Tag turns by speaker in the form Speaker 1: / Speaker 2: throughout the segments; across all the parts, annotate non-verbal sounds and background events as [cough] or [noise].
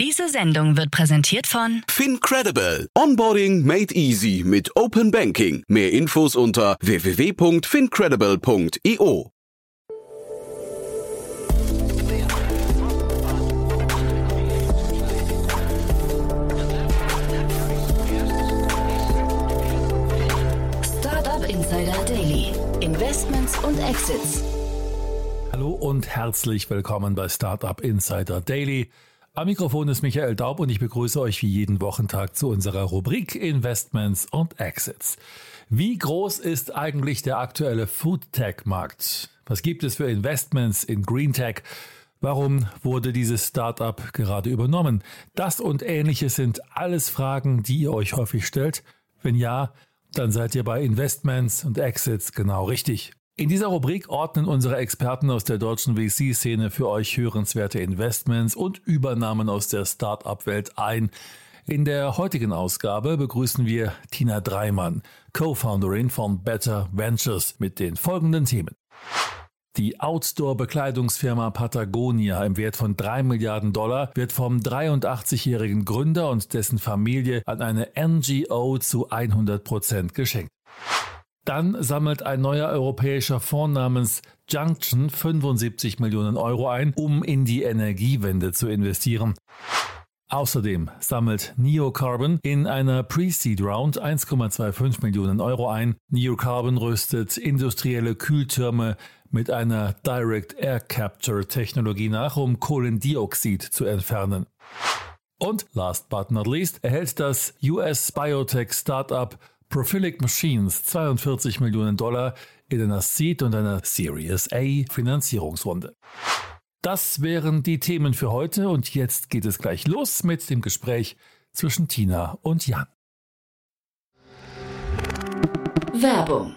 Speaker 1: Diese Sendung wird präsentiert von
Speaker 2: FinCredible. Onboarding made easy mit Open Banking. Mehr Infos unter www.fincredible.io.
Speaker 1: Startup Insider Daily. Investments und Exits.
Speaker 3: Hallo und herzlich willkommen bei Startup Insider Daily. Am Mikrofon ist Michael Daub und ich begrüße euch wie jeden Wochentag zu unserer Rubrik Investments und Exits. Wie groß ist eigentlich der aktuelle Food Tech Markt? Was gibt es für Investments in Green Tech? Warum wurde dieses Startup gerade übernommen? Das und ähnliches sind alles Fragen, die ihr euch häufig stellt. Wenn ja, dann seid ihr bei Investments und Exits genau richtig. In dieser Rubrik ordnen unsere Experten aus der deutschen VC-Szene für euch hörenswerte Investments und Übernahmen aus der Start-up-Welt ein. In der heutigen Ausgabe begrüßen wir Tina Dreimann, Co-Founderin von Better Ventures, mit den folgenden Themen. Die Outdoor-Bekleidungsfirma Patagonia im Wert von 3 Milliarden Dollar wird vom 83-jährigen Gründer und dessen Familie an eine NGO zu 100 Prozent geschenkt. Dann sammelt ein neuer europäischer Fonds namens Junction 75 Millionen Euro ein, um in die Energiewende zu investieren. Außerdem sammelt Neocarbon in einer Pre-Seed Round 1,25 Millionen Euro ein. Neocarbon rüstet industrielle Kühltürme mit einer Direct Air Capture Technologie nach, um Kohlendioxid zu entfernen. Und last but not least erhält das US Biotech Startup Prophilic Machines 42 Millionen Dollar in einer Seed und einer Series A Finanzierungsrunde. Das wären die Themen für heute und jetzt geht es gleich los mit dem Gespräch zwischen Tina und Jan.
Speaker 1: Werbung.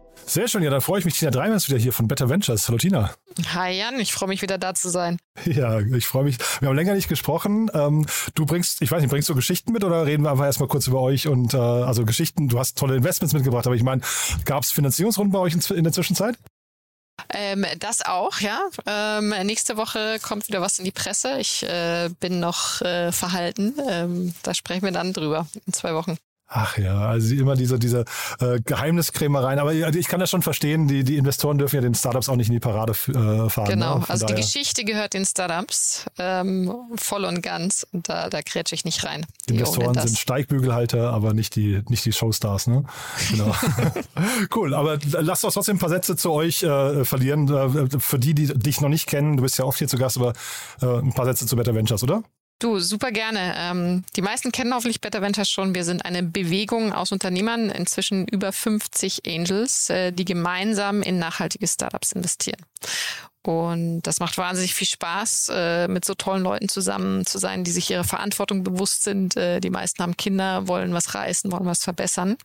Speaker 4: Sehr schön, ja, dann freue ich mich. Tina Dreimann ist wieder hier von Better Ventures. Hallo Tina.
Speaker 5: Hi Jan, ich freue mich wieder da zu sein.
Speaker 4: Ja, ich freue mich. Wir haben länger nicht gesprochen. Ähm, du bringst, ich weiß nicht, bringst du Geschichten mit oder reden wir einfach erstmal kurz über euch und äh, also Geschichten, du hast tolle Investments mitgebracht, aber ich meine, gab es Finanzierungsrunden bei euch in, in der Zwischenzeit?
Speaker 5: Ähm, das auch, ja. Ähm, nächste Woche kommt wieder was in die Presse. Ich äh, bin noch äh, verhalten. Ähm, da sprechen wir dann drüber in zwei Wochen.
Speaker 4: Ach ja, also immer diese, diese äh, Geheimniskrämereien. Aber ich kann das schon verstehen, die, die Investoren dürfen ja den Startups auch nicht in die Parade äh, fahren.
Speaker 5: Genau,
Speaker 4: ne?
Speaker 5: also daher. die Geschichte gehört den Startups ähm, voll und ganz und da, da grätsche ich nicht rein.
Speaker 4: Die Investoren sind Steigbügelhalter, aber nicht die, nicht die Showstars. Ne? Genau. [laughs] [laughs] cool, aber lasst uns trotzdem ein paar Sätze zu euch äh, verlieren. Äh, für die, die dich noch nicht kennen, du bist ja oft hier zu Gast, aber äh, ein paar Sätze zu Better Ventures, oder?
Speaker 5: Du, super gerne. Ähm, die meisten kennen hoffentlich Better Ventures schon. Wir sind eine Bewegung aus Unternehmern, inzwischen über 50 Angels, äh, die gemeinsam in nachhaltige Startups investieren. Und das macht wahnsinnig viel Spaß, äh, mit so tollen Leuten zusammen zu sein, die sich ihrer Verantwortung bewusst sind. Äh, die meisten haben Kinder, wollen was reißen, wollen was verbessern.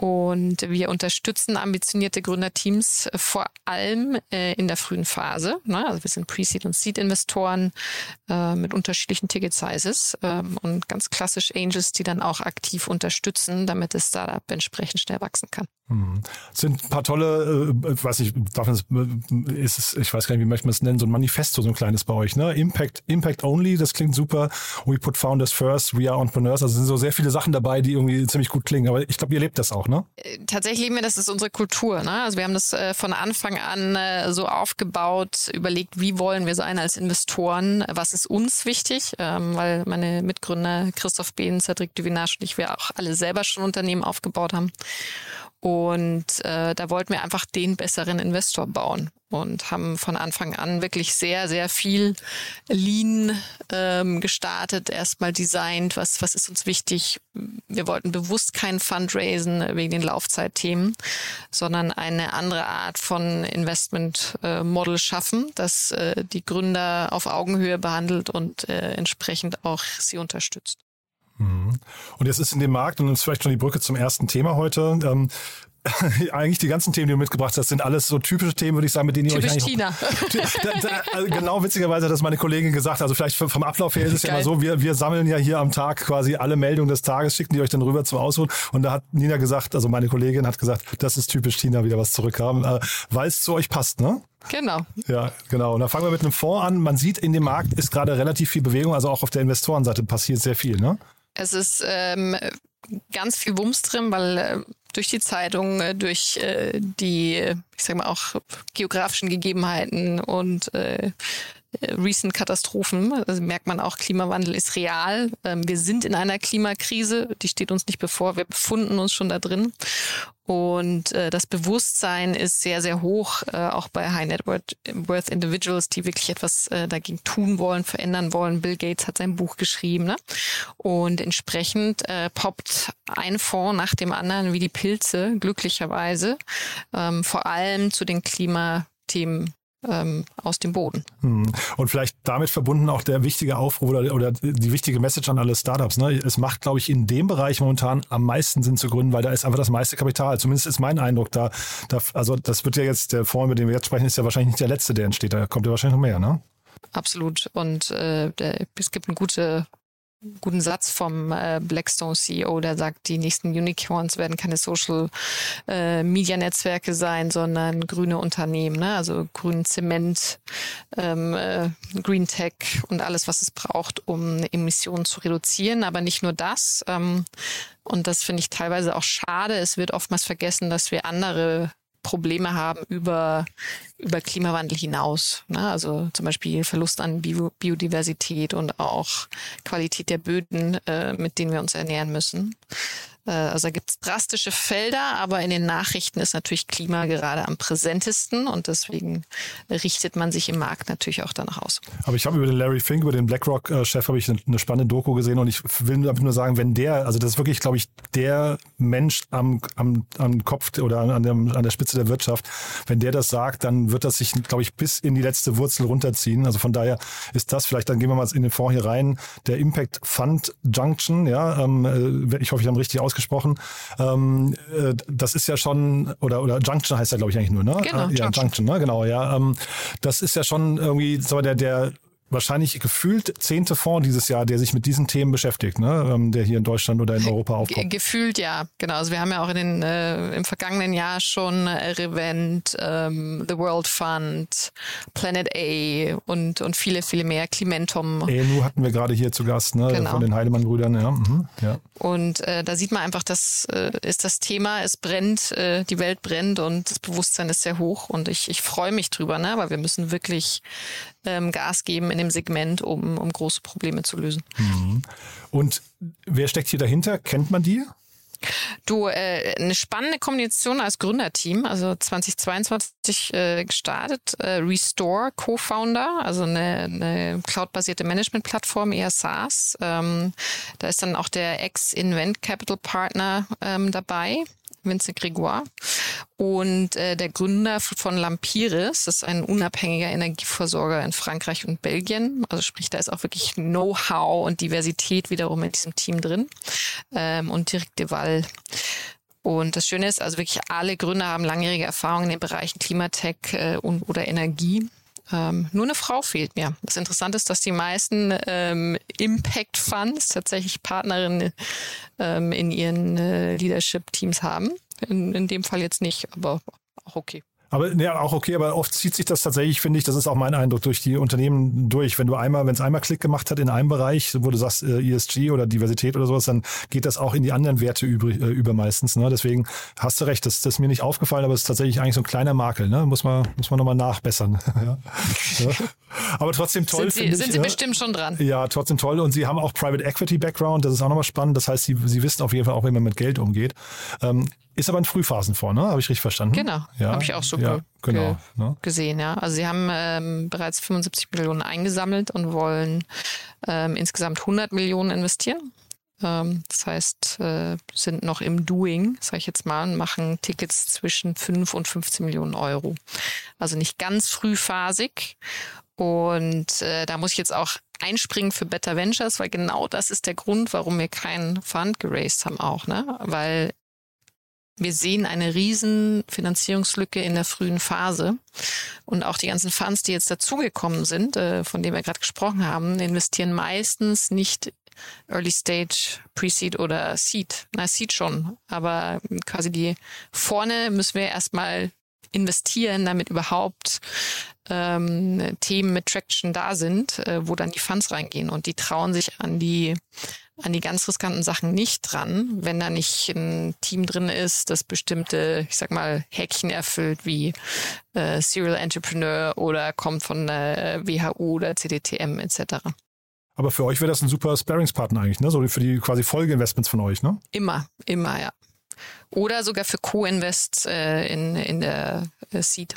Speaker 5: Und wir unterstützen ambitionierte Gründerteams vor allem äh, in der frühen Phase. Ne? Also wir sind Pre-Seed und Seed-Investoren mit unterschiedlichen Ticket-Sizes ähm, und ganz klassisch Angels, die dann auch aktiv unterstützen, damit das Startup entsprechend schnell wachsen kann.
Speaker 4: Hm. Sind ein paar tolle, äh, weiß ich, darf man es, ist es, ich weiß gar nicht, wie möchte man es nennen, so ein Manifesto, so ein kleines bei euch, ne? Impact, Impact Only, das klingt super. We put founders first, we are entrepreneurs. Also sind so sehr viele Sachen dabei, die irgendwie ziemlich gut klingen. Aber ich glaube, ihr lebt das auch, ne?
Speaker 5: Tatsächlich leben wir, das ist unsere Kultur, ne? Also wir haben das äh, von Anfang an äh, so aufgebaut, überlegt, wie wollen wir sein als Investoren, was ist uns wichtig, ähm, weil meine Mitgründer Christoph Behn, Cedric Duvinage und ich, wir auch alle selber schon Unternehmen aufgebaut haben. Und äh, da wollten wir einfach den besseren Investor bauen und haben von Anfang an wirklich sehr, sehr viel Lean ähm, gestartet, erstmal designt, was, was ist uns wichtig. Wir wollten bewusst keinen Fundraisen wegen den Laufzeitthemen, sondern eine andere Art von Investment-Model äh, schaffen, das äh, die Gründer auf Augenhöhe behandelt und äh, entsprechend auch sie unterstützt.
Speaker 4: Mhm. Und jetzt ist in dem Markt, und das ist vielleicht schon die Brücke zum ersten Thema heute, ähm, [laughs] eigentlich die ganzen Themen, die du mitgebracht hast, sind alles so typische Themen, würde ich sagen, mit denen
Speaker 5: Typisch
Speaker 4: ihr euch
Speaker 5: China. [laughs]
Speaker 4: da, da, also genau witzigerweise hat das meine Kollegin gesagt. Also vielleicht vom Ablauf her ist es Geil. ja immer so, wir, wir sammeln ja hier am Tag quasi alle Meldungen des Tages, schicken die euch dann rüber zum Ausruhen. Und da hat Nina gesagt, also meine Kollegin hat gesagt, das ist typisch China, wieder was zurückhaben, äh, weil es zu euch passt, ne?
Speaker 5: Genau.
Speaker 4: Ja, genau. Und da fangen wir mit einem Fonds an. Man sieht, in dem Markt ist gerade relativ viel Bewegung, also auch auf der Investorenseite passiert sehr viel, ne?
Speaker 5: Es ist ähm, ganz viel Wumms drin, weil äh, durch die Zeitung, äh, durch äh, die, ich sag mal auch geografischen Gegebenheiten und äh, recent Katastrophen. Also merkt man auch, Klimawandel ist real. Ähm, wir sind in einer Klimakrise, die steht uns nicht bevor. Wir befunden uns schon da drin. Und äh, das Bewusstsein ist sehr, sehr hoch, äh, auch bei High Net Worth Individuals, die wirklich etwas äh, dagegen tun wollen, verändern wollen. Bill Gates hat sein Buch geschrieben. Ne? Und entsprechend äh, poppt ein Fonds nach dem anderen wie die Pilze, glücklicherweise, ähm, vor allem zu den Klimathemen ähm, aus dem Boden.
Speaker 4: Hm. Und vielleicht damit verbunden auch der wichtige Aufruf oder, oder die wichtige Message an alle Startups. Ne? Es macht, glaube ich, in dem Bereich momentan am meisten Sinn zu gründen, weil da ist einfach das meiste Kapital. Zumindest ist mein Eindruck da. da also das wird ja jetzt, der Fonds, mit dem wir jetzt sprechen, ist ja wahrscheinlich nicht der letzte, der entsteht. Da kommt ja wahrscheinlich noch mehr, ne?
Speaker 5: Absolut. Und äh, der, es gibt eine gute guten Satz vom äh, Blackstone CEO, der sagt, die nächsten Unicorns werden keine Social äh, sein, sondern grüne Unternehmen, ne? also grünen Zement, ähm, äh, Green Tech und alles, was es braucht, um Emissionen zu reduzieren. Aber nicht nur das. Ähm, und das finde ich teilweise auch schade. Es wird oftmals vergessen, dass wir andere Probleme haben über, über Klimawandel hinaus. Ne? Also zum Beispiel Verlust an Bio Biodiversität und auch Qualität der Böden, äh, mit denen wir uns ernähren müssen. Äh, also da gibt es drastische Felder, aber in den Nachrichten ist natürlich Klima gerade am präsentesten und deswegen richtet man sich im Markt natürlich auch danach aus.
Speaker 4: Aber ich habe über den Larry Fink, über den BlackRock-Chef, habe ich eine spannende Doku gesehen und ich will nur sagen, wenn der, also das ist wirklich, glaube ich, der Mensch am, am, am Kopf oder an, dem, an der Spitze der Wirtschaft, wenn der das sagt, dann wird das sich, glaube ich, bis in die letzte Wurzel runterziehen. Also von daher ist das vielleicht, dann gehen wir mal in den Fonds hier rein, der Impact Fund Junction, ja, ähm, äh, ich hoffe, ich habe richtig ausgesprochen gesprochen. Ähm, äh, das ist ja schon, oder, oder Junction heißt ja, glaube ich, eigentlich nur, ne?
Speaker 5: Genau,
Speaker 4: äh, ja, Junction. Junction, ne? Genau, ja. Ähm, das ist ja schon irgendwie, so der, der wahrscheinlich gefühlt zehnte Fonds dieses Jahr, der sich mit diesen Themen beschäftigt, ne? Ähm, der hier in Deutschland oder in Europa aufkommt.
Speaker 5: Gefühlt ja, genau. Also wir haben ja auch in den, äh, im vergangenen Jahr schon äh, Revent, ähm, The World Fund, Planet A und, und viele, viele mehr, Climentum.
Speaker 4: ENU hatten wir gerade hier zu Gast, ne? Genau. von den Heidemann-Brüdern. Ja. Mhm. ja.
Speaker 5: Und äh, da sieht man einfach, das äh, ist das Thema, es brennt, äh, die Welt brennt und das Bewusstsein ist sehr hoch und ich, ich freue mich drüber, ne? weil wir müssen wirklich ähm, Gas geben in dem Segment, um, um große Probleme zu lösen.
Speaker 4: Mhm. Und wer steckt hier dahinter? Kennt man die?
Speaker 5: Du, äh, eine spannende Kombination als Gründerteam, also 2022 äh, gestartet, äh, Restore Co-Founder, also eine, eine cloud-basierte Management-Plattform, eher SaaS. Ähm, da ist dann auch der Ex-Invent Capital Partner ähm, dabei. Vincent Grégoire. Und äh, der Gründer von Lampiris, das ist ein unabhängiger Energieversorger in Frankreich und Belgien. Also sprich, da ist auch wirklich Know-how und Diversität wiederum in diesem Team drin. Ähm, und Dirk Deval. Und das Schöne ist, also wirklich alle Gründer haben langjährige Erfahrungen in den Bereichen Klimatech äh, und oder Energie. Ähm, nur eine Frau fehlt mir. Das Interessante ist, dass die meisten ähm, Impact Funds tatsächlich Partnerinnen ähm, in ihren äh, Leadership-Teams haben. In, in dem Fall jetzt nicht, aber auch okay.
Speaker 4: Aber ja, auch okay, aber oft zieht sich das tatsächlich, finde ich, das ist auch mein Eindruck, durch die Unternehmen durch. Wenn du einmal, wenn es einmal Klick gemacht hat in einem Bereich, wo du sagst äh, ESG oder Diversität oder sowas, dann geht das auch in die anderen Werte über, äh, über meistens. Ne? Deswegen hast du recht, das, das ist mir nicht aufgefallen, aber es ist tatsächlich eigentlich so ein kleiner Makel. Ne? Muss man, muss man nochmal nachbessern. [laughs] ja. ja. Aber trotzdem toll.
Speaker 5: Sind Sie, sind
Speaker 4: ich,
Speaker 5: Sie ja? bestimmt schon dran?
Speaker 4: Ja, trotzdem toll. Und Sie haben auch Private Equity Background, das ist auch nochmal spannend. Das heißt, Sie, Sie wissen auf jeden Fall auch, wie man mit Geld umgeht. Ähm, Ist aber in Frühphasenfonds, ne? Habe ich richtig verstanden?
Speaker 5: Genau,
Speaker 4: ja,
Speaker 5: habe ich auch super
Speaker 4: ja, genau,
Speaker 5: ge
Speaker 4: ne?
Speaker 5: gesehen. Ja. Also sie haben ähm, bereits 75 Millionen eingesammelt und wollen ähm, insgesamt 100 Millionen investieren. Ähm, das heißt, äh, sind noch im Doing, sage ich jetzt mal, und machen Tickets zwischen 5 und 15 Millionen Euro. Also nicht ganz frühphasig. Und äh, da muss ich jetzt auch einspringen für Better Ventures, weil genau das ist der Grund, warum wir keinen Fund geraced haben auch, ne? Weil wir sehen eine riesen Finanzierungslücke in der frühen Phase. Und auch die ganzen Funds, die jetzt dazugekommen sind, äh, von denen wir gerade gesprochen haben, investieren meistens nicht Early Stage, Pre-Seed oder Seed. Na, Seed schon. Aber quasi die vorne müssen wir erstmal investieren, damit überhaupt ähm, Themen mit Traction da sind, äh, wo dann die Funds reingehen. Und die trauen sich an die an die ganz riskanten Sachen nicht dran, wenn da nicht ein Team drin ist, das bestimmte, ich sag mal, Häkchen erfüllt, wie äh, Serial Entrepreneur oder kommt von der WHU oder CDTM etc.
Speaker 4: Aber für euch wäre das ein super Sparingspartner eigentlich, ne? So für die quasi Folgeinvestments von euch, ne?
Speaker 5: Immer, immer, ja. Oder sogar für Co-Invest äh, in, in der äh, Seed.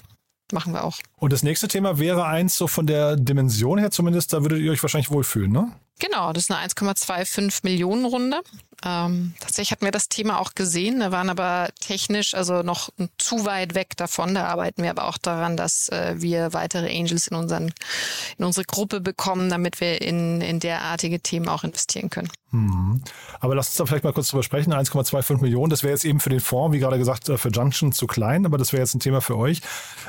Speaker 5: Machen wir auch.
Speaker 4: Und das nächste Thema wäre eins, so von der Dimension her zumindest, da würdet ihr euch wahrscheinlich wohlfühlen, ne?
Speaker 5: Genau, das ist eine 1,25 Millionen Runde. Ähm, tatsächlich hatten wir das Thema auch gesehen, da waren aber technisch also noch zu weit weg davon. Da arbeiten wir aber auch daran, dass äh, wir weitere Angels in, unseren, in unsere Gruppe bekommen, damit wir in, in derartige Themen auch investieren können.
Speaker 4: Mhm. Aber lass uns da vielleicht mal kurz drüber sprechen. 1,25 Millionen, das wäre jetzt eben für den Fonds, wie gerade gesagt, äh, für Junction zu klein, aber das wäre jetzt ein Thema für euch.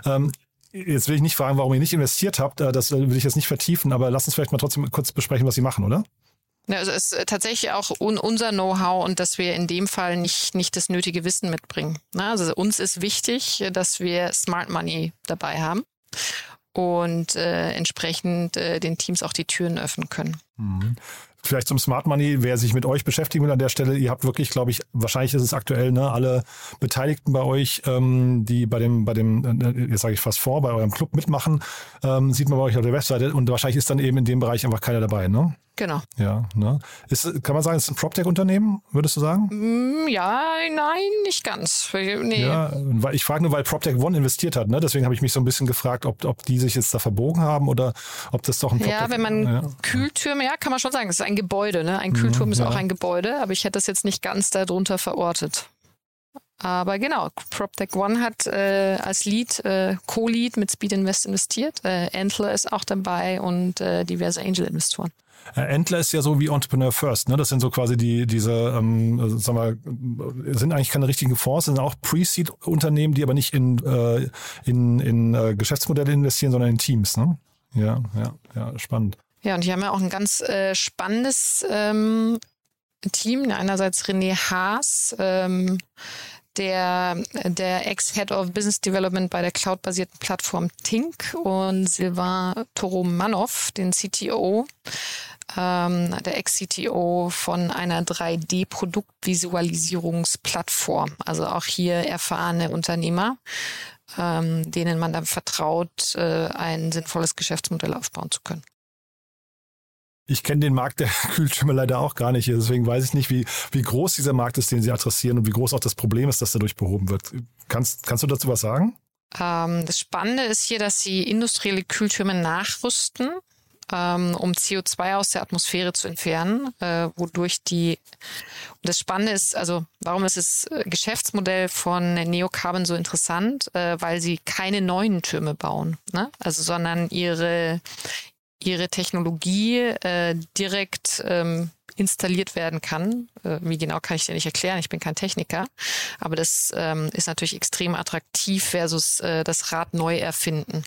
Speaker 4: Ähm, Jetzt will ich nicht fragen, warum ihr nicht investiert habt. Äh, das will ich jetzt nicht vertiefen, aber lass uns vielleicht mal trotzdem kurz besprechen, was sie machen, oder?
Speaker 5: Ja, also es ist tatsächlich auch un unser Know-how und dass wir in dem Fall nicht, nicht das nötige Wissen mitbringen. Also uns ist wichtig, dass wir Smart Money dabei haben und äh, entsprechend äh, den Teams auch die Türen öffnen können.
Speaker 4: Mhm. Vielleicht zum Smart Money, wer sich mit euch beschäftigen will an der Stelle, ihr habt wirklich, glaube ich, wahrscheinlich ist es aktuell, ne, alle Beteiligten bei euch, ähm, die bei dem, bei dem, äh, jetzt sage ich fast vor, bei eurem Club mitmachen, ähm, sieht man bei euch auf der Webseite und wahrscheinlich ist dann eben in dem Bereich einfach keiner dabei, ne?
Speaker 5: Genau.
Speaker 4: Ja, ne? Ist, kann man sagen, es ist ein PropTech-Unternehmen, würdest du sagen?
Speaker 5: Mm, ja, nein, nicht ganz. Nee.
Speaker 4: Ja, weil ich frage nur, weil PropTech One investiert hat, ne? Deswegen habe ich mich so ein bisschen gefragt, ob, ob die sich jetzt da verbogen haben oder ob das doch ein PropTech
Speaker 5: Ja, wenn man ja. Kühltürme, ja, kann man schon sagen, es ist ein Gebäude, ne? Ein Kühlturm mhm, ist ja. auch ein Gebäude, aber ich hätte das jetzt nicht ganz darunter verortet. Aber genau, PropTech One hat äh, als Lead, äh, Co-Lead mit Speed Invest investiert. Äh, Entler ist auch dabei und äh, diverse Angel-Investoren.
Speaker 4: Äh, Entler ist ja so wie Entrepreneur First, ne? Das sind so quasi die, diese, ähm, sagen wir, sind eigentlich keine richtigen Fonds, sind auch Pre-Seed-Unternehmen, die aber nicht in, äh, in, in äh, Geschäftsmodelle investieren, sondern in Teams, ne? Ja, ja, ja, spannend.
Speaker 5: Ja, und die haben ja auch ein ganz äh, spannendes ähm, Team. Einerseits René Haas, ähm, der, der Ex-Head of Business Development bei der cloud-basierten Plattform Tink und Sylvain Toromanov, den CTO ähm, der Ex-CTO von einer 3D-Produktvisualisierungsplattform. Also auch hier erfahrene Unternehmer, ähm, denen man dann vertraut, äh, ein sinnvolles Geschäftsmodell aufbauen zu können.
Speaker 4: Ich kenne den Markt der [laughs] Kühltürme leider auch gar nicht. Deswegen weiß ich nicht, wie, wie groß dieser Markt ist, den Sie adressieren und wie groß auch das Problem ist, das dadurch behoben wird. Kannst, kannst du dazu was sagen?
Speaker 5: Ähm, das Spannende ist hier, dass Sie industrielle Kühltürme nachrüsten ähm, um CO2 aus der Atmosphäre zu entfernen, äh, wodurch die, und das Spannende ist, also warum ist das äh, Geschäftsmodell von Neocarbon so interessant? Äh, weil sie keine neuen Türme bauen, ne? also sondern ihre, ihre Technologie äh, direkt ähm, installiert werden kann. Äh, wie genau kann ich dir nicht erklären, ich bin kein Techniker. Aber das ähm, ist natürlich extrem attraktiv versus äh, das Rad neu erfinden.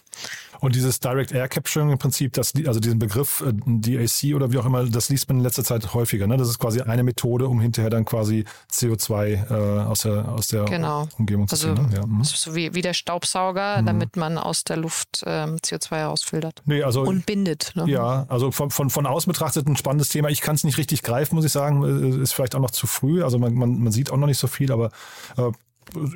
Speaker 4: Und dieses Direct Air Capturing im Prinzip, das, also diesen Begriff äh, DAC oder wie auch immer, das liest man in letzter Zeit häufiger. Ne? Das ist quasi eine Methode, um hinterher dann quasi CO2 äh, aus der, aus der
Speaker 5: genau.
Speaker 4: Umgebung zu
Speaker 5: also,
Speaker 4: ziehen. Ne?
Speaker 5: Ja. Mhm. So wie, wie der Staubsauger, mhm. damit man aus der Luft ähm, CO2 herausfiltert.
Speaker 4: Nee, also,
Speaker 5: Und bindet. Ne?
Speaker 4: Ja, also von, von, von außen betrachtet ein spannendes Thema. Ich kann es nicht richtig greifen, muss ich sagen. Äh, ist vielleicht auch noch zu früh. Also man, man, man sieht auch noch nicht so viel, aber äh,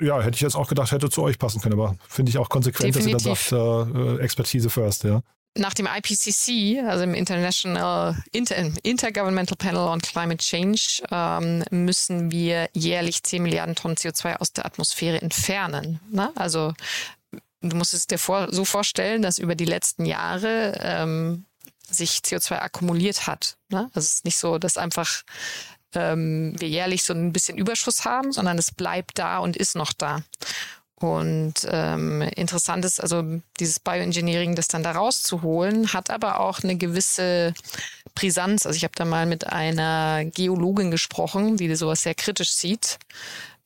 Speaker 4: ja, hätte ich jetzt auch gedacht, hätte zu euch passen können, aber finde ich auch konsequent, Definitiv. dass ihr dann sagt, äh, Expertise first, ja.
Speaker 5: nach dem IPCC, also im International Inter, Intergovernmental Panel on Climate Change, ähm, müssen wir jährlich 10 Milliarden Tonnen CO2 aus der Atmosphäre entfernen. Ne? Also du musst es dir vor, so vorstellen, dass über die letzten Jahre ähm, sich CO2 akkumuliert hat. Ne? Also es ist nicht so, dass einfach ähm, wir jährlich so ein bisschen Überschuss haben, sondern es bleibt da und ist noch da. Und ähm, interessant ist also dieses Bioengineering, das dann da rauszuholen, hat aber auch eine gewisse Brisanz. Also ich habe da mal mit einer Geologin gesprochen, die sowas sehr kritisch sieht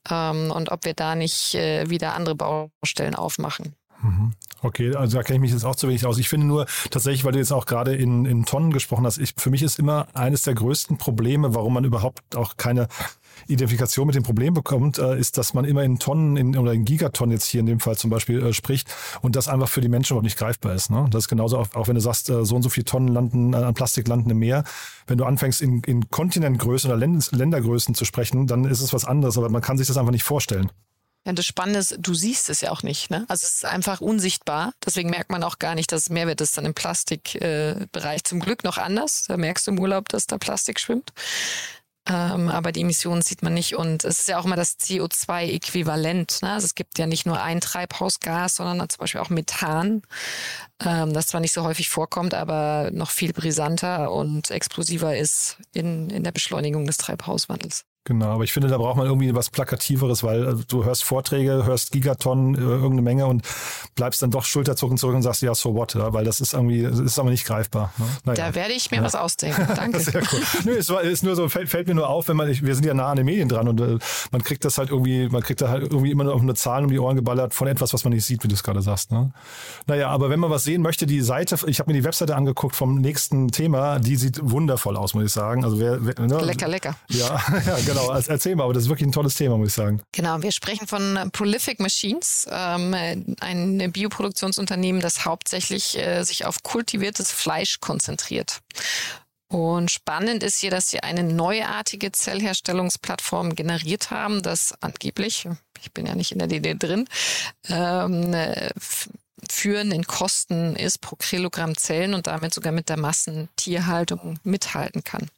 Speaker 5: ähm, und ob wir da nicht äh, wieder andere Baustellen aufmachen.
Speaker 4: Mhm. Okay, also da kenne ich mich jetzt auch zu wenig aus. Ich finde nur tatsächlich, weil du jetzt auch gerade in, in Tonnen gesprochen hast, ich, für mich ist immer eines der größten Probleme, warum man überhaupt auch keine Identifikation mit dem Problem bekommt, äh, ist, dass man immer in Tonnen in, oder in Gigatonnen jetzt hier in dem Fall zum Beispiel äh, spricht und das einfach für die Menschen überhaupt nicht greifbar ist. Ne? Das ist genauso, auch, auch wenn du sagst, äh, so und so viele Tonnen landen äh, an Plastik landen im Meer. Wenn du anfängst, in, in Kontinentgrößen oder Länd Ländergrößen zu sprechen, dann ist es was anderes, aber man kann sich das einfach nicht vorstellen.
Speaker 5: Ja, das Spannende ist, du siehst es ja auch nicht. Ne? Also es ist einfach unsichtbar. Deswegen merkt man auch gar nicht, dass es Mehrwert ist dann im Plastikbereich. Äh, Zum Glück noch anders. Da merkst du im Urlaub, dass da Plastik schwimmt. Ähm, aber die Emissionen sieht man nicht. Und es ist ja auch immer das CO2-Äquivalent. Ne? Also es gibt ja nicht nur ein Treibhausgas, sondern zum Beispiel auch Methan, ähm, das zwar nicht so häufig vorkommt, aber noch viel brisanter und explosiver ist in, in der Beschleunigung des Treibhauswandels.
Speaker 4: Genau, aber ich finde, da braucht man irgendwie was Plakativeres, weil äh, du hörst Vorträge, hörst Gigatonnen, äh, irgendeine Menge und bleibst dann doch schulterzuckend zurück und sagst, ja, so what, ja? weil das ist irgendwie, das ist aber nicht greifbar. Ne?
Speaker 5: Naja. Da werde ich mir ja. was ausdenken. [laughs] Danke.
Speaker 4: Sehr cool. Nö, es war, ist nur so, fällt, fällt, mir nur auf, wenn man, ich, wir sind ja nah an den Medien dran und äh, man kriegt das halt irgendwie, man kriegt da halt irgendwie immer nur auf eine Zahl um die Ohren geballert von etwas, was man nicht sieht, wie du es gerade sagst. Ne? Naja, aber wenn man was sehen möchte, die Seite, ich habe mir die Webseite angeguckt vom nächsten Thema, die sieht wundervoll aus, muss ich sagen. Also wer, wer
Speaker 5: ne? Lecker, lecker.
Speaker 4: Ja, [laughs] ja genau. [laughs] Erzähl mal, das ist wirklich ein tolles Thema, muss ich sagen.
Speaker 5: Genau, wir sprechen von Prolific Machines, ähm, ein Bioproduktionsunternehmen, das hauptsächlich äh, sich auf kultiviertes Fleisch konzentriert. Und spannend ist hier, dass sie eine neuartige Zellherstellungsplattform generiert haben, das angeblich, ich bin ja nicht in der DD drin, ähm, äh, führen in Kosten ist pro Kilogramm Zellen und damit sogar mit der Massentierhaltung mithalten kann.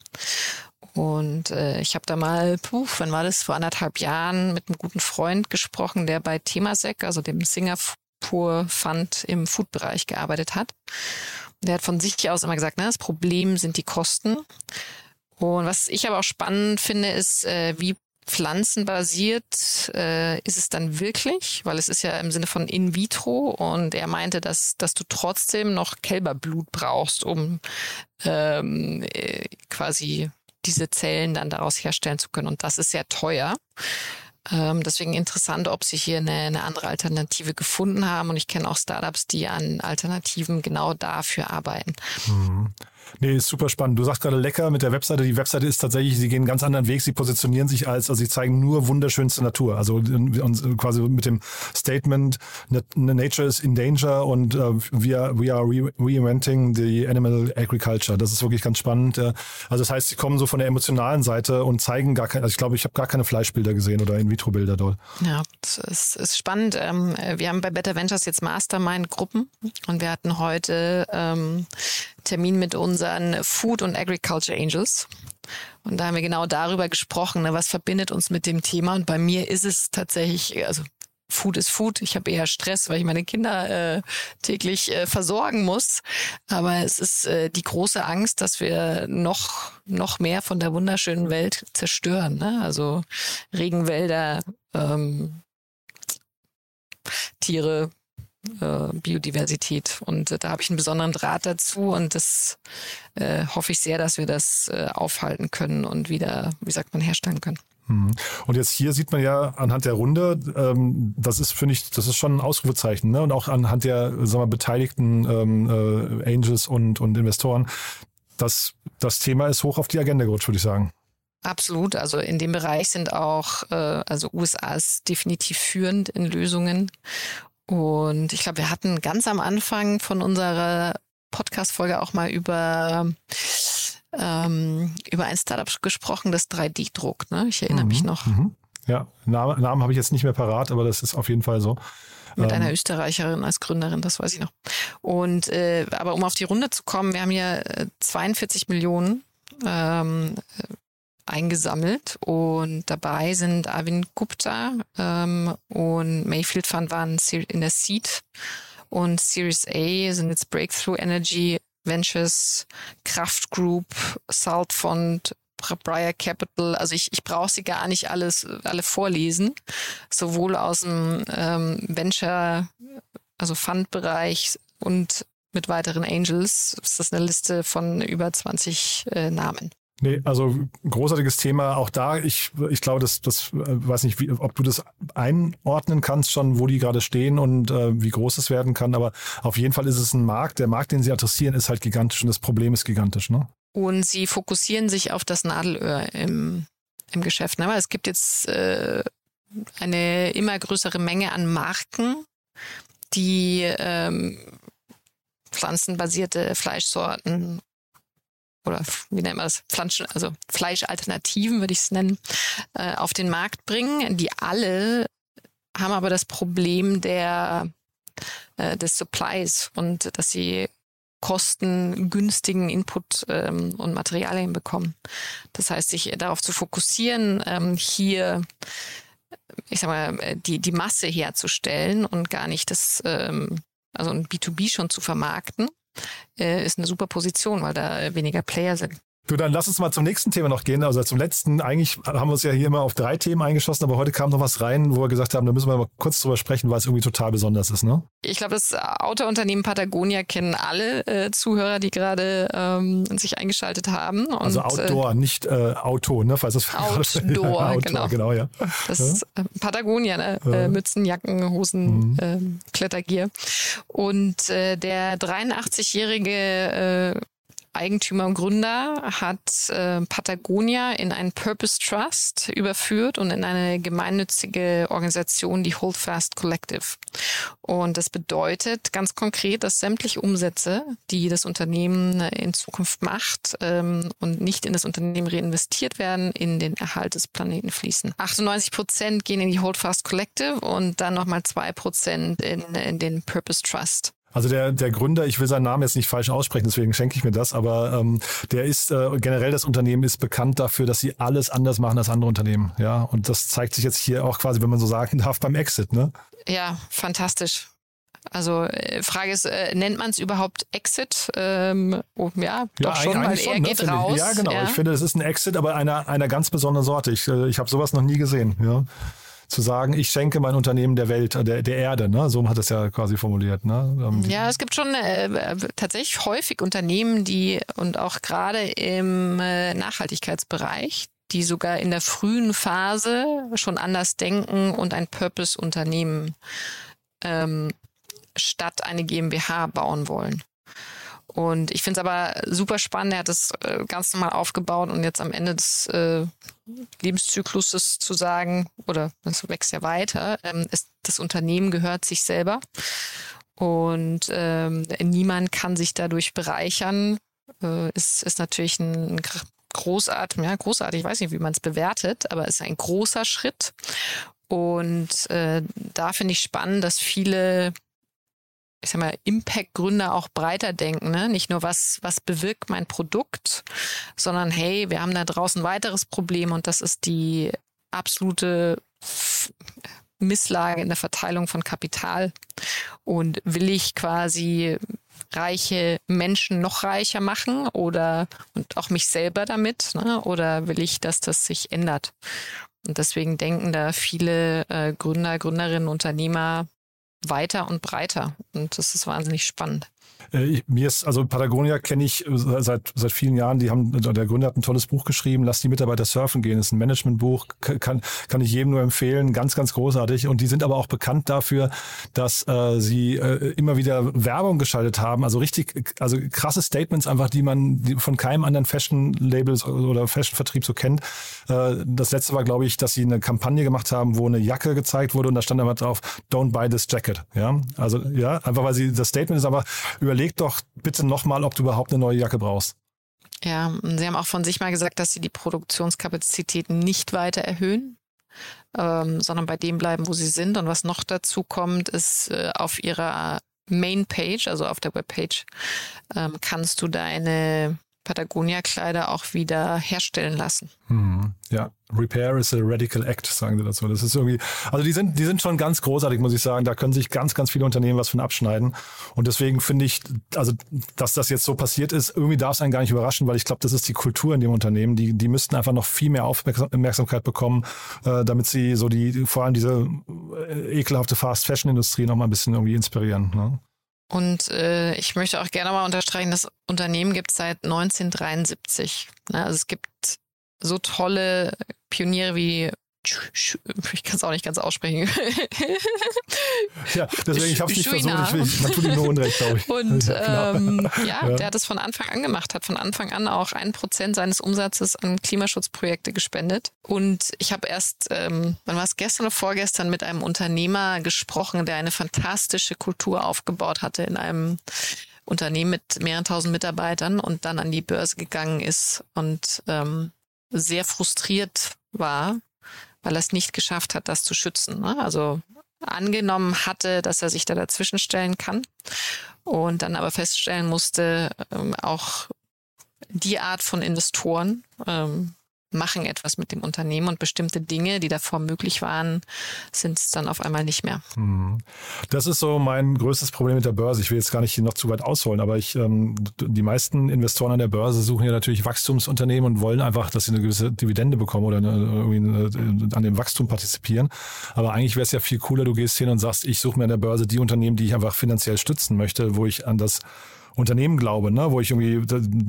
Speaker 5: Und äh, ich habe da mal, puh, wann war das, vor anderthalb Jahren mit einem guten Freund gesprochen, der bei Temasek, also dem Singapur Fund im Food-Bereich gearbeitet hat. Der hat von sich aus immer gesagt, ne, das Problem sind die Kosten. Und was ich aber auch spannend finde, ist, äh, wie pflanzenbasiert äh, ist es dann wirklich, weil es ist ja im Sinne von in vitro und er meinte, dass, dass du trotzdem noch Kälberblut brauchst, um ähm, äh, quasi diese Zellen dann daraus herstellen zu können. Und das ist sehr teuer. Ähm, deswegen interessant, ob sie hier eine, eine andere Alternative gefunden haben. Und ich kenne auch Startups, die an Alternativen genau dafür arbeiten. Mhm.
Speaker 4: Nee, ist super spannend. Du sagst gerade lecker mit der Webseite. Die Webseite ist tatsächlich, sie gehen einen ganz anderen Weg. Sie positionieren sich als, also sie zeigen nur wunderschönste Natur. Also quasi mit dem Statement, Nature is in danger und we are, we are reinventing the animal agriculture. Das ist wirklich ganz spannend. Also das heißt, sie kommen so von der emotionalen Seite und zeigen gar keine, also ich glaube, ich habe gar keine Fleischbilder gesehen oder In-vitro-Bilder dort.
Speaker 5: Ja, ist, ist spannend. Ähm, wir haben bei Better Ventures jetzt Mastermind-Gruppen und wir hatten heute ähm, Termin mit unseren Food- und Agriculture Angels. Und da haben wir genau darüber gesprochen, ne, was verbindet uns mit dem Thema. Und bei mir ist es tatsächlich, also Food ist Food. Ich habe eher Stress, weil ich meine Kinder äh, täglich äh, versorgen muss. Aber es ist äh, die große Angst, dass wir noch, noch mehr von der wunderschönen Welt zerstören. Ne? Also Regenwälder, ähm, Tiere, äh, Biodiversität. Und äh, da habe ich einen besonderen Draht dazu und das äh, hoffe ich sehr, dass wir das äh, aufhalten können und wieder, wie sagt man, herstellen können.
Speaker 4: Mhm. Und jetzt hier sieht man ja anhand der Runde, ähm, das ist, finde ich, das ist schon ein Ausrufezeichen, ne? Und auch anhand der, sagen wir, beteiligten ähm, äh, Angels und, und Investoren, dass das Thema ist hoch auf die Agenda gerutscht, würde ich sagen.
Speaker 5: Absolut. Also in dem Bereich sind auch, äh, also USA ist definitiv führend in Lösungen. Und ich glaube, wir hatten ganz am Anfang von unserer Podcast-Folge auch mal über, ähm, über ein Startup gesprochen, das 3D druckt. Ne? Ich erinnere mhm, mich noch. Mhm.
Speaker 4: Ja, Namen, Namen habe ich jetzt nicht mehr parat, aber das ist auf jeden Fall so.
Speaker 5: Mit ähm, einer Österreicherin als Gründerin, das weiß ich noch. Und äh, aber um auf die Runde zu kommen, wir haben hier 42 äh, Millionen ähm, eingesammelt. Und dabei sind Arvind Gupta ähm, und Mayfield Fund waren in der Seed. Und Series A sind jetzt Breakthrough Energy Ventures, Kraft Group, Salt Fund, Briar Capital, also ich, ich brauche sie gar nicht alles, alle vorlesen, sowohl aus dem ähm, Venture, also Fund-Bereich und mit weiteren Angels. Ist das eine Liste von über 20 äh, Namen.
Speaker 4: Nee, also großartiges Thema. Auch da, ich, ich glaube, das, das äh, weiß nicht, wie, ob du das einordnen kannst schon, wo die gerade stehen und äh, wie groß es werden kann. Aber auf jeden Fall ist es ein Markt. Der Markt, den sie adressieren, ist halt gigantisch und das Problem ist gigantisch, ne?
Speaker 5: Und sie fokussieren sich auf das Nadelöhr im, im Geschäft. Ne? Aber es gibt jetzt äh, eine immer größere Menge an Marken, die ähm, pflanzenbasierte Fleischsorten oder wie nennt man das, Pflanzen, also Fleischalternativen würde ich es nennen, äh, auf den Markt bringen. Die alle haben aber das Problem der, äh, des Supplies und dass sie kostengünstigen Input ähm, und Materialien bekommen. Das heißt, sich darauf zu fokussieren, ähm, hier ich sag mal, die, die Masse herzustellen und gar nicht das, ähm, also ein B2B schon zu vermarkten, äh, ist eine super Position, weil da weniger Player sind.
Speaker 4: Du, dann lass uns mal zum nächsten Thema noch gehen. Also zum letzten, eigentlich haben wir uns ja hier immer auf drei Themen eingeschossen, aber heute kam noch was rein, wo wir gesagt haben, da müssen wir mal kurz drüber sprechen, weil es irgendwie total besonders ist, ne?
Speaker 5: Ich glaube, das Autounternehmen Patagonia kennen alle äh, Zuhörer, die gerade ähm, sich eingeschaltet haben. Und,
Speaker 4: also Outdoor, äh, nicht äh, Auto, ne? Falls das
Speaker 5: Outdoor, Outdoor
Speaker 4: genau. genau ja.
Speaker 5: Das ist äh, Patagonia, ne? Äh, Mützen, Jacken, Hosen, mhm. Ähm, Klettergier. Und äh, der 83-jährige Eigentümer und Gründer hat äh, Patagonia in einen Purpose Trust überführt und in eine gemeinnützige Organisation, die Holdfast Collective. Und das bedeutet ganz konkret, dass sämtliche Umsätze, die das Unternehmen in Zukunft macht ähm, und nicht in das Unternehmen reinvestiert werden, in den Erhalt des Planeten fließen. 98 Prozent gehen in die Holdfast Collective und dann nochmal zwei Prozent in, in den Purpose Trust.
Speaker 4: Also der, der Gründer, ich will seinen Namen jetzt nicht falsch aussprechen, deswegen schenke ich mir das, aber ähm, der ist äh, generell das Unternehmen ist bekannt dafür, dass sie alles anders machen als andere Unternehmen. Ja, und das zeigt sich jetzt hier auch quasi, wenn man so sagen [laughs] darf, beim Exit, ne?
Speaker 5: Ja, fantastisch. Also äh, Frage ist, äh, nennt man es überhaupt Exit? Ähm, oh, ja, doch ja, schon, weil schon, er ne, geht raus.
Speaker 4: Ich. Ja, genau. Ja. Ich finde, es ist ein Exit, aber einer, einer ganz besonderen Sorte. Ich, äh, ich habe sowas noch nie gesehen. Ja zu sagen, ich schenke mein Unternehmen der Welt, der, der Erde. Ne? So hat es ja quasi formuliert. Ne?
Speaker 5: Ähm, ja, es gibt schon äh, tatsächlich häufig Unternehmen, die und auch gerade im äh, Nachhaltigkeitsbereich, die sogar in der frühen Phase schon anders denken und ein Purpose-Unternehmen ähm, statt eine GmbH bauen wollen. Und ich finde es aber super spannend. Er hat das äh, ganz normal aufgebaut und jetzt am Ende des äh, Lebenszykluses zu sagen, oder das wächst ja weiter, ähm, ist, das Unternehmen gehört sich selber. Und ähm, niemand kann sich dadurch bereichern. Äh, ist, ist natürlich ein großartig, ja, großartig, ich weiß nicht, wie man es bewertet, aber es ist ein großer Schritt. Und äh, da finde ich spannend, dass viele ich sag mal, Impact-Gründer auch breiter denken, ne? Nicht nur was, was bewirkt mein Produkt, sondern hey, wir haben da draußen weiteres Problem und das ist die absolute Misslage in der Verteilung von Kapital. Und will ich quasi reiche Menschen noch reicher machen oder und auch mich selber damit, ne? oder will ich, dass das sich ändert? Und deswegen denken da viele äh, Gründer, Gründerinnen, Unternehmer weiter und breiter. Und das ist wahnsinnig spannend.
Speaker 4: Äh, mir ist, also Patagonia kenne ich äh, seit, seit vielen Jahren. Die haben, der Gründer hat ein tolles Buch geschrieben, Lass die Mitarbeiter surfen gehen. Das ist ein Managementbuch, kann, kann ich jedem nur empfehlen. Ganz, ganz großartig. Und die sind aber auch bekannt dafür, dass äh, sie äh, immer wieder Werbung geschaltet haben. Also richtig, also krasse Statements einfach, die man die von keinem anderen Fashion-Labels oder Fashion-Vertrieb so kennt. Äh, das letzte war, glaube ich, dass sie eine Kampagne gemacht haben, wo eine Jacke gezeigt wurde und da stand einfach drauf, don't buy this jacket. Ja, also ja, einfach weil sie, das Statement ist aber überleg doch bitte nochmal, ob du überhaupt eine neue Jacke brauchst.
Speaker 5: Ja, Sie haben auch von sich mal gesagt, dass Sie die Produktionskapazitäten nicht weiter erhöhen. ähm, sondern bei dem bleiben, wo sie sind. Und was noch dazu kommt, ist äh, auf ihrer Main-Page, also auf der Webpage, ähm, kannst du deine Patagonia-Kleider auch wieder herstellen lassen.
Speaker 4: Hm, ja, Repair is a radical act, sagen sie dazu. Das ist irgendwie, also die sind, die sind schon ganz großartig, muss ich sagen. Da können sich ganz, ganz viele Unternehmen was von abschneiden. Und deswegen finde ich, also, dass das jetzt so passiert ist, irgendwie darf es einen gar nicht überraschen, weil ich glaube, das ist die Kultur in dem Unternehmen. Die, die müssten einfach noch viel mehr Aufmerksamkeit bekommen, äh, damit sie so die, vor allem diese äh, ekelhafte Fast-Fashion-Industrie noch mal ein bisschen irgendwie inspirieren. Ne?
Speaker 5: Und äh, ich möchte auch gerne mal unterstreichen, das Unternehmen gibt es seit 1973. Ne? Also es gibt so tolle Pioniere wie ich kann es auch nicht ganz aussprechen. [laughs]
Speaker 4: ja, deswegen, ich habe es nicht versucht, ich man tut ihm nur Unrecht, glaube ich.
Speaker 5: Und [laughs] ja, genau. ähm, ja, ja, der hat es von Anfang an gemacht, hat von Anfang an auch ein Prozent seines Umsatzes an Klimaschutzprojekte gespendet. Und ich habe erst, ähm, wann war es gestern oder vorgestern, mit einem Unternehmer gesprochen, der eine fantastische Kultur aufgebaut hatte in einem Unternehmen mit mehreren tausend Mitarbeitern und dann an die Börse gegangen ist und ähm, sehr frustriert war, weil er es nicht geschafft hat, das zu schützen. Ne? Also angenommen hatte, dass er sich da dazwischen stellen kann und dann aber feststellen musste, ähm, auch die Art von Investoren ähm, machen etwas mit dem Unternehmen und bestimmte Dinge, die davor möglich waren, sind es dann auf einmal nicht mehr. Hm.
Speaker 4: Das ist so mein größtes Problem mit der Börse. Ich will jetzt gar nicht noch zu weit ausholen, aber ich, ähm, die meisten Investoren an der Börse suchen ja natürlich Wachstumsunternehmen und wollen einfach, dass sie eine gewisse Dividende bekommen oder eine, irgendwie eine, an dem Wachstum partizipieren. Aber eigentlich wäre es ja viel cooler, du gehst hin und sagst, ich suche mir an der Börse die Unternehmen, die ich einfach finanziell stützen möchte, wo ich an das Unternehmen glaube, ne, wo ich irgendwie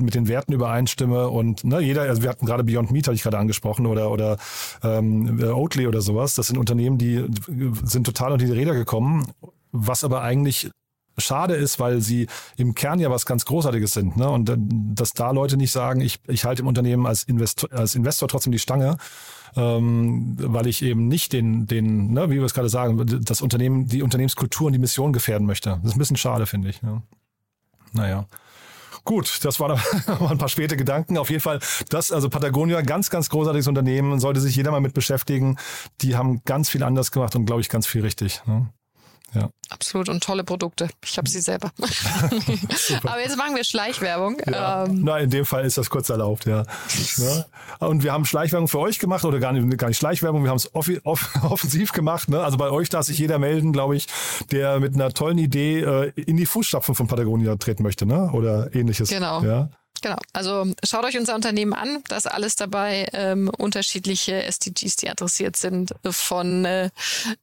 Speaker 4: mit den Werten übereinstimme und ne, jeder, also wir hatten gerade Beyond Meat, hatte ich gerade angesprochen, oder oder ähm, Oatly oder sowas. Das sind Unternehmen, die sind total unter die Räder gekommen, was aber eigentlich schade ist, weil sie im Kern ja was ganz Großartiges sind. Ne? Und dass da Leute nicht sagen, ich, ich halte im Unternehmen als Investor, als Investor trotzdem die Stange, ähm, weil ich eben nicht den, den, ne, wie wir es gerade sagen, das Unternehmen, die Unternehmenskultur und die Mission gefährden möchte. Das ist ein bisschen schade, finde ich. Ja. Naja. Gut, das [laughs] waren ein paar späte Gedanken. Auf jeden Fall, das, also Patagonia, ganz, ganz großartiges Unternehmen, sollte sich jeder mal mit beschäftigen. Die haben ganz viel anders gemacht und glaube ich ganz viel richtig. Ne?
Speaker 5: Ja. Absolut und tolle Produkte. Ich habe sie selber. [laughs] Aber jetzt machen wir Schleichwerbung.
Speaker 4: Ja. Ähm. Na, in dem Fall ist das kurz erlaubt, ja. ne? Und wir haben Schleichwerbung für euch gemacht oder gar nicht, gar nicht Schleichwerbung, wir haben es off off [laughs] offensiv gemacht. Ne? Also bei euch darf sich jeder melden, glaube ich, der mit einer tollen Idee äh, in die Fußstapfen von Patagonia treten möchte, ne? Oder ähnliches.
Speaker 5: Genau.
Speaker 4: Ja?
Speaker 5: Genau, also schaut euch unser Unternehmen an, da ist alles dabei, ähm, unterschiedliche SDGs, die adressiert sind, von äh,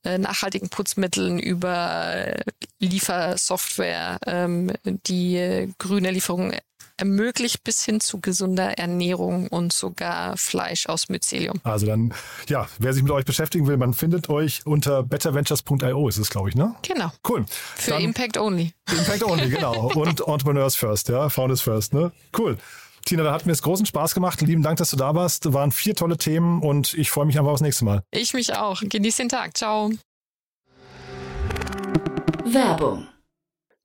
Speaker 5: äh, nachhaltigen Putzmitteln über äh, Liefersoftware, ähm, die äh, grüne Lieferung ermöglicht bis hin zu gesunder Ernährung und sogar Fleisch aus Mycelium.
Speaker 4: Also dann, ja, wer sich mit euch beschäftigen will, man findet euch unter betterventures.io ist es, glaube ich, ne?
Speaker 5: Genau.
Speaker 4: Cool.
Speaker 5: Für dann, Impact Only.
Speaker 4: Impact Only, genau. [laughs] Und Entrepreneurs First, ja, Founders First, ne? Cool. Tina, da hat mir es großen Spaß gemacht. Lieben Dank, dass du da warst. Waren vier tolle Themen und ich freue mich einfach aufs nächste Mal.
Speaker 5: Ich mich auch. Genieß den Tag. Ciao.
Speaker 1: Werbung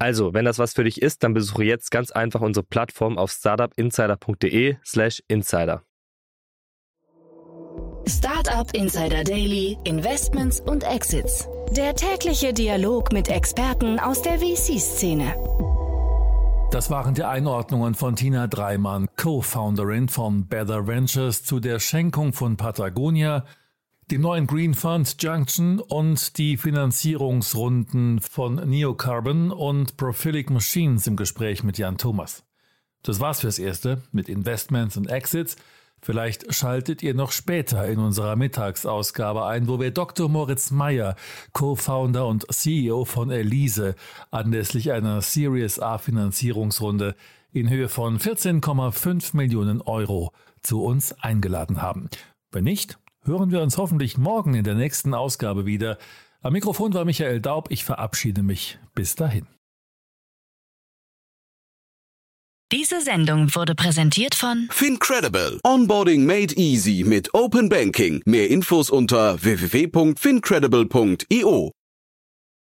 Speaker 6: Also, wenn das was für dich ist, dann besuche jetzt ganz einfach unsere Plattform auf startupinsider.de/slash insider.
Speaker 1: Startup Insider Daily, Investments und Exits. Der tägliche Dialog mit Experten aus der VC-Szene.
Speaker 3: Das waren die Einordnungen von Tina Dreimann, Co-Founderin von Better Ventures zu der Schenkung von Patagonia dem neuen Green Fund Junction und die Finanzierungsrunden von Neocarbon und Prophilic Machines im Gespräch mit Jan Thomas. Das war's fürs Erste mit Investments und Exits. Vielleicht schaltet ihr noch später in unserer Mittagsausgabe ein, wo wir Dr. Moritz Meyer, Co-Founder und CEO von Elise, anlässlich einer Series A Finanzierungsrunde in Höhe von 14,5 Millionen Euro zu uns eingeladen haben. Wenn nicht, hören wir uns hoffentlich morgen in der nächsten Ausgabe wieder. Am Mikrofon war Michael Daub. Ich verabschiede mich. Bis dahin.
Speaker 1: Diese Sendung wurde präsentiert von
Speaker 2: Fincredible. Onboarding made easy mit Open Banking. Mehr Infos unter www.fincredible.io.